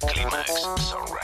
Climax Sunrise.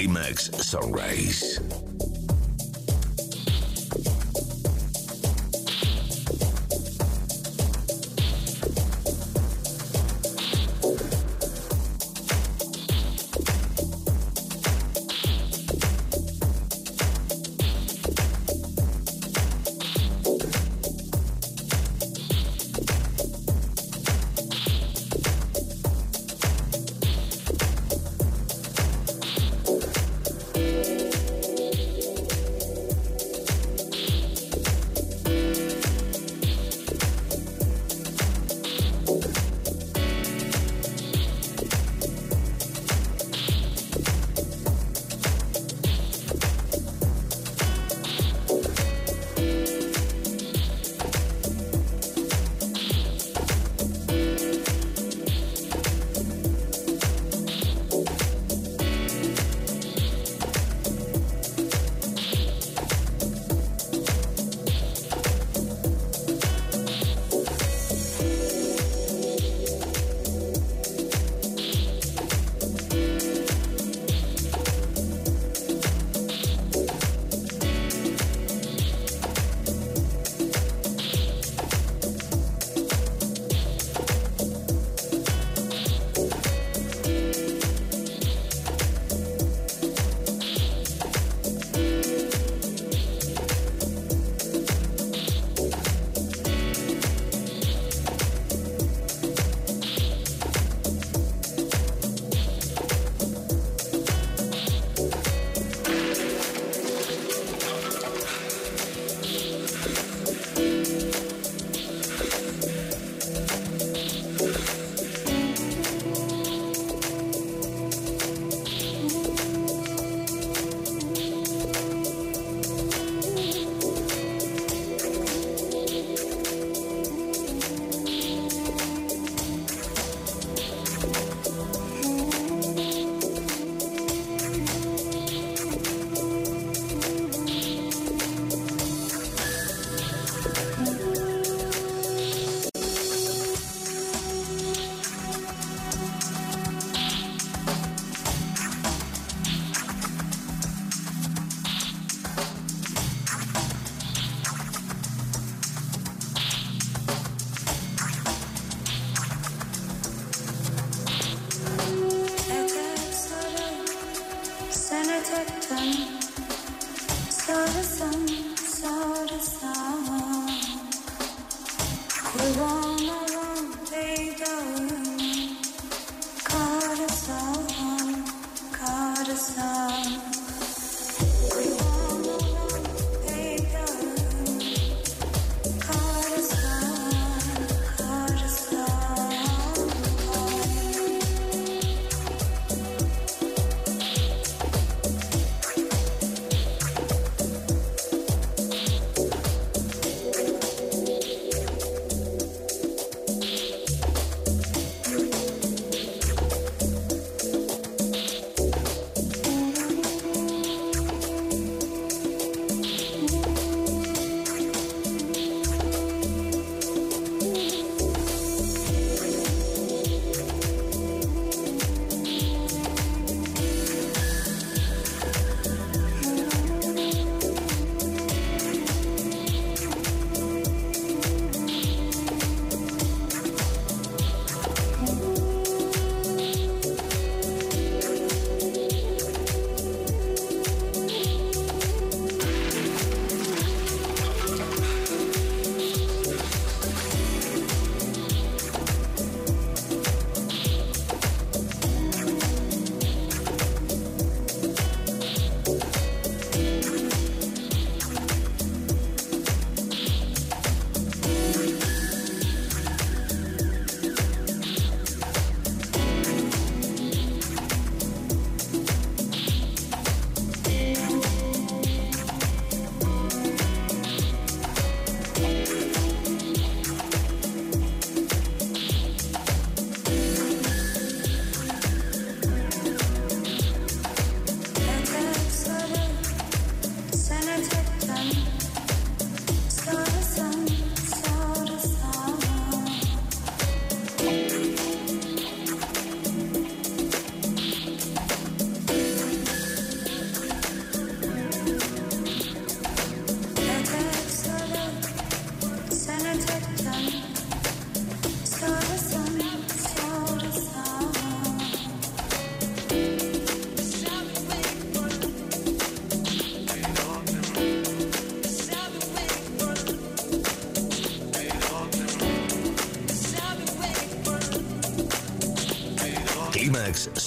Clímax Sunrise.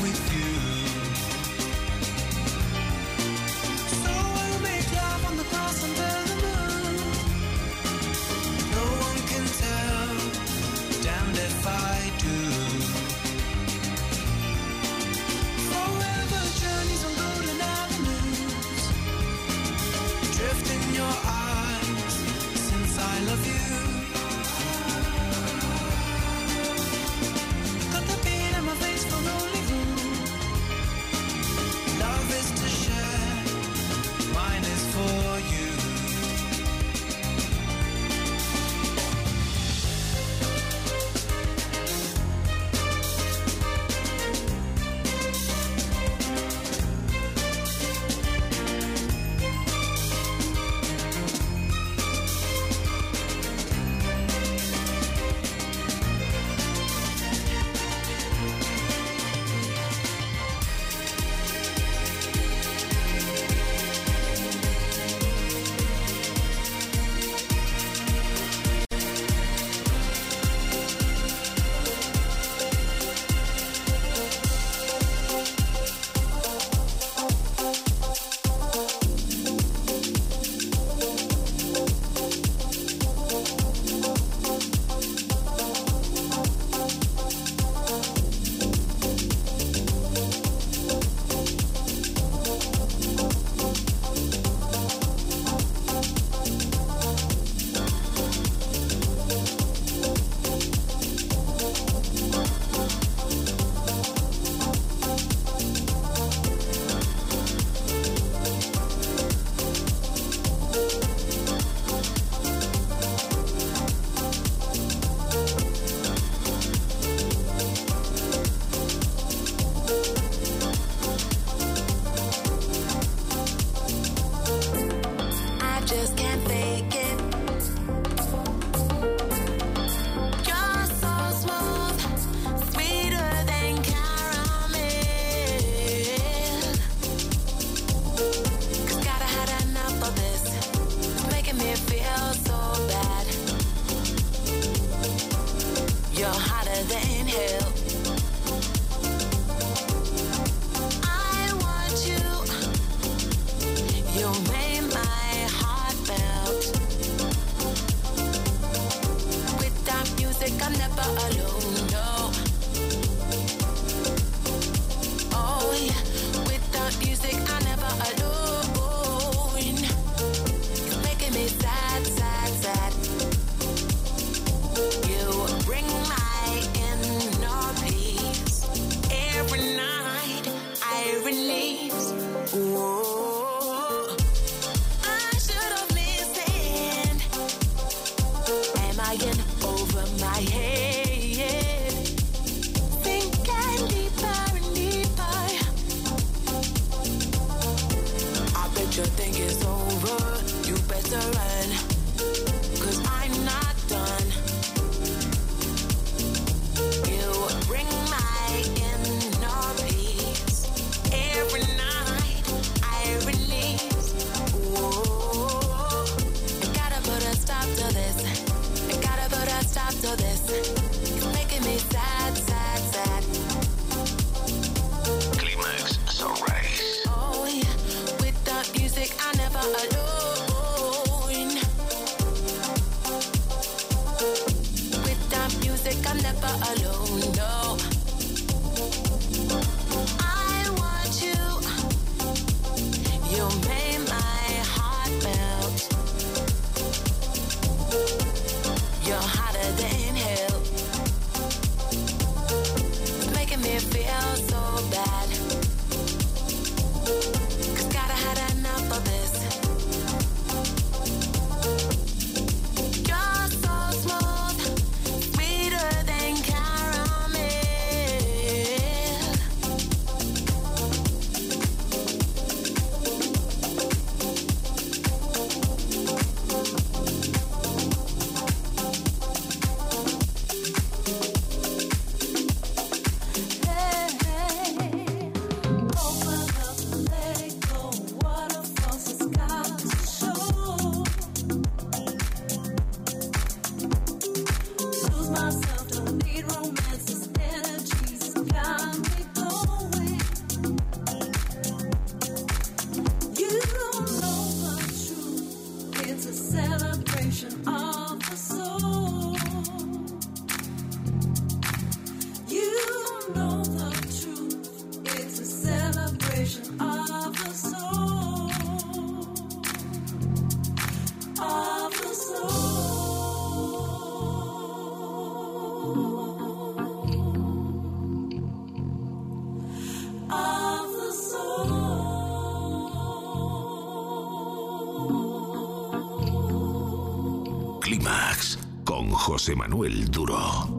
With you. after this. You're making me sad. Con José Manuel Duro.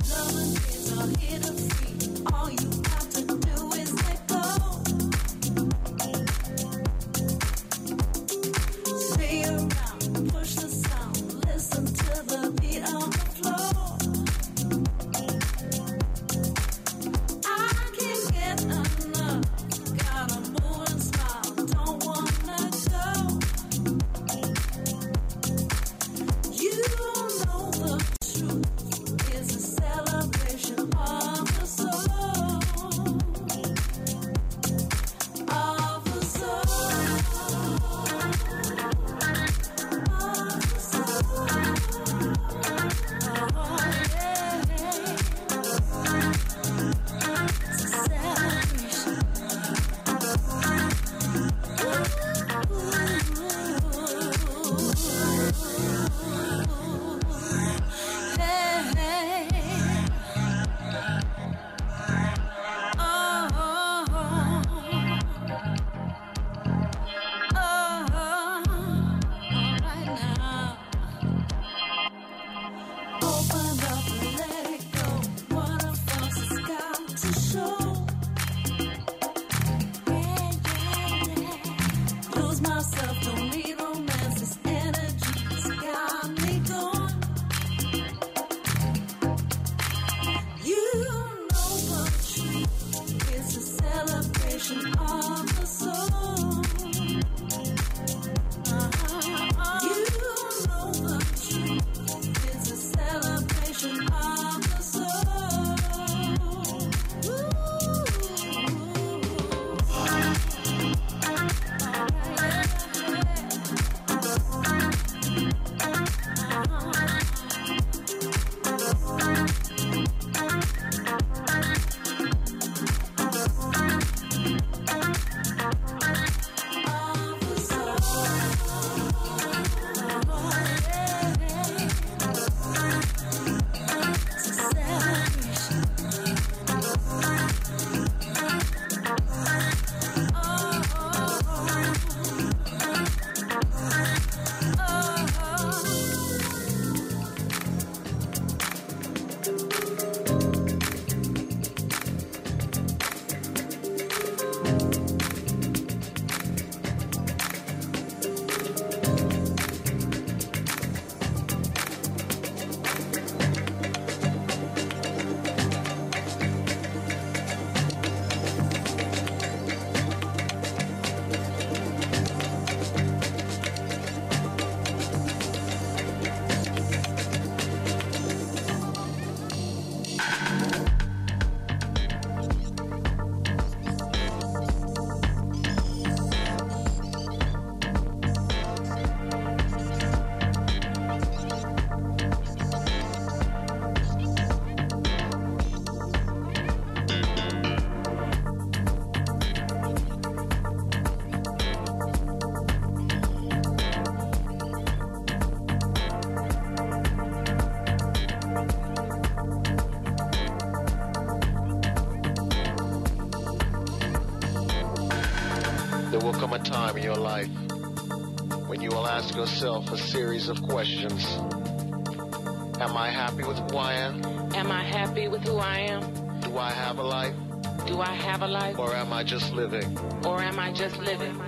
There will come a time in your life when you will ask yourself a series of questions. Am I happy with who I am? Am I happy with who I am? Do I have a life? Do I have a life? Or am I just living? Or am I just living?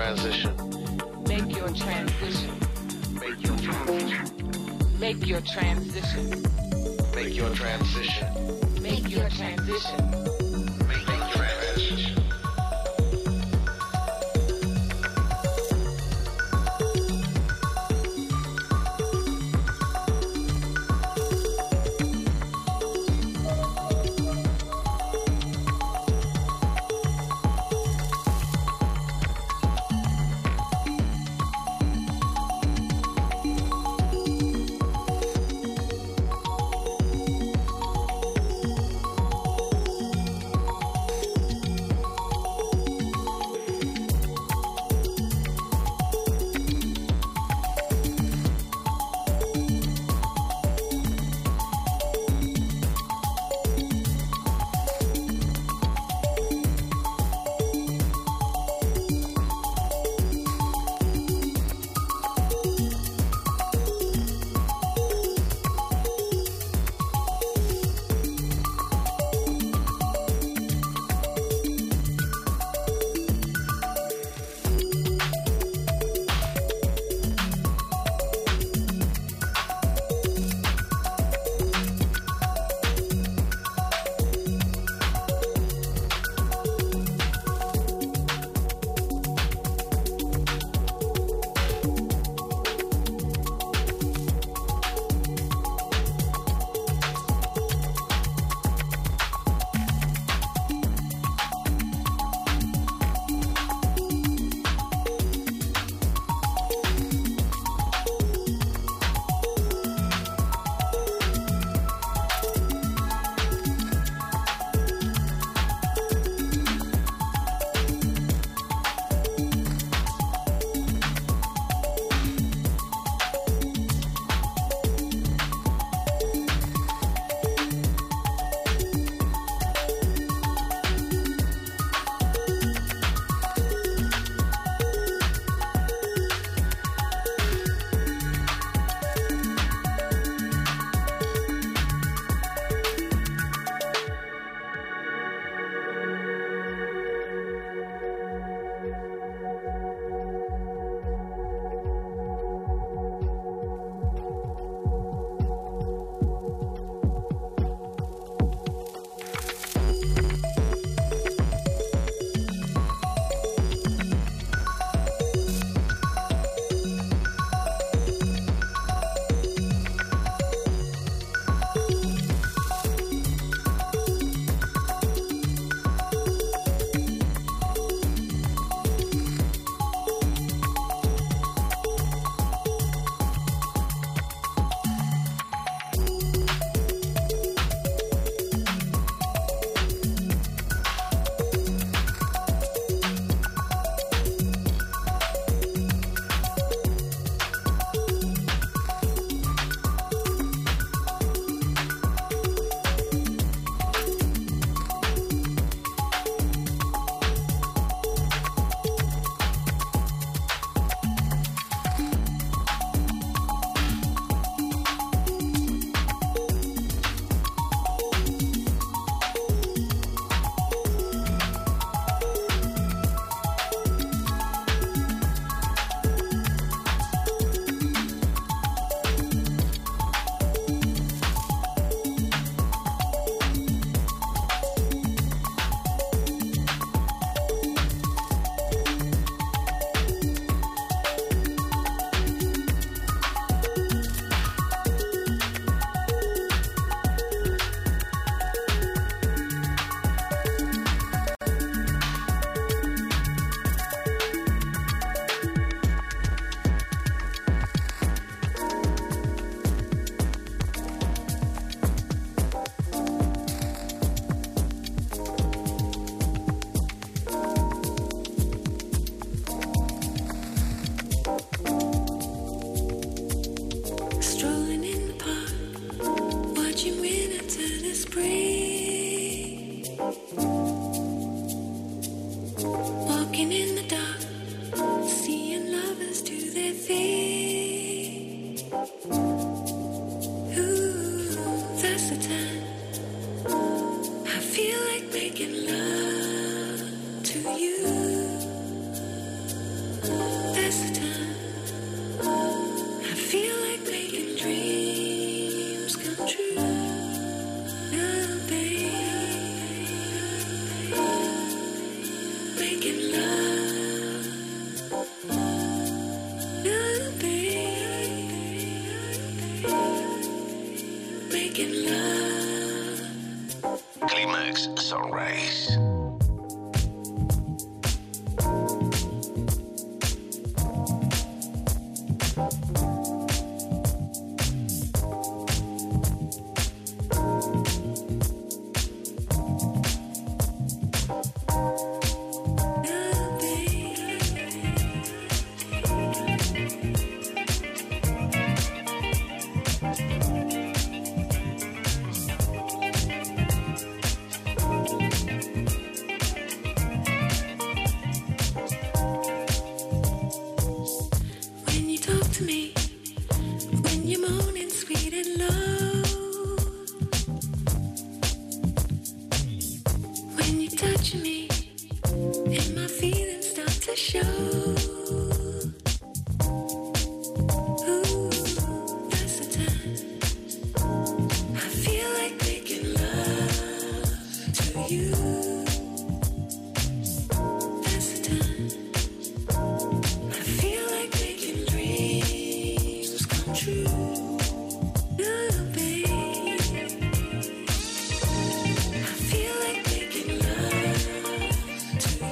Transition. Make your transition. Make your transition. Make your transition.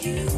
You.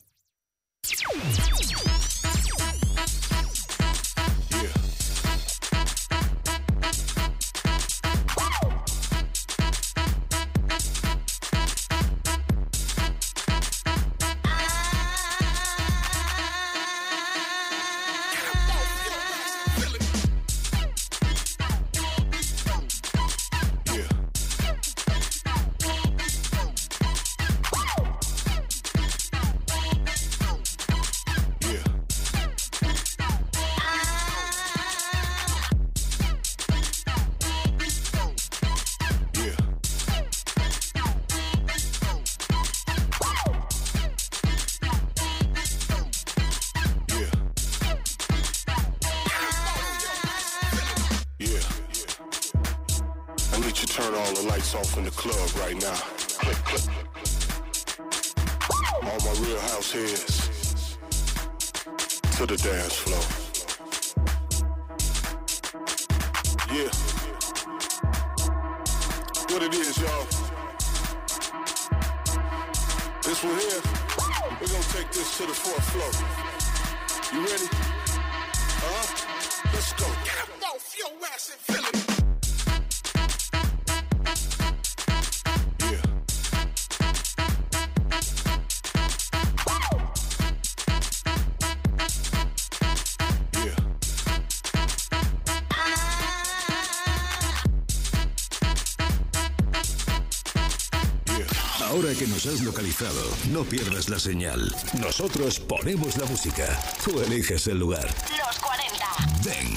Nos has localizado, no pierdas la señal. Nosotros ponemos la música. Tú eliges el lugar. Los 40. Ven.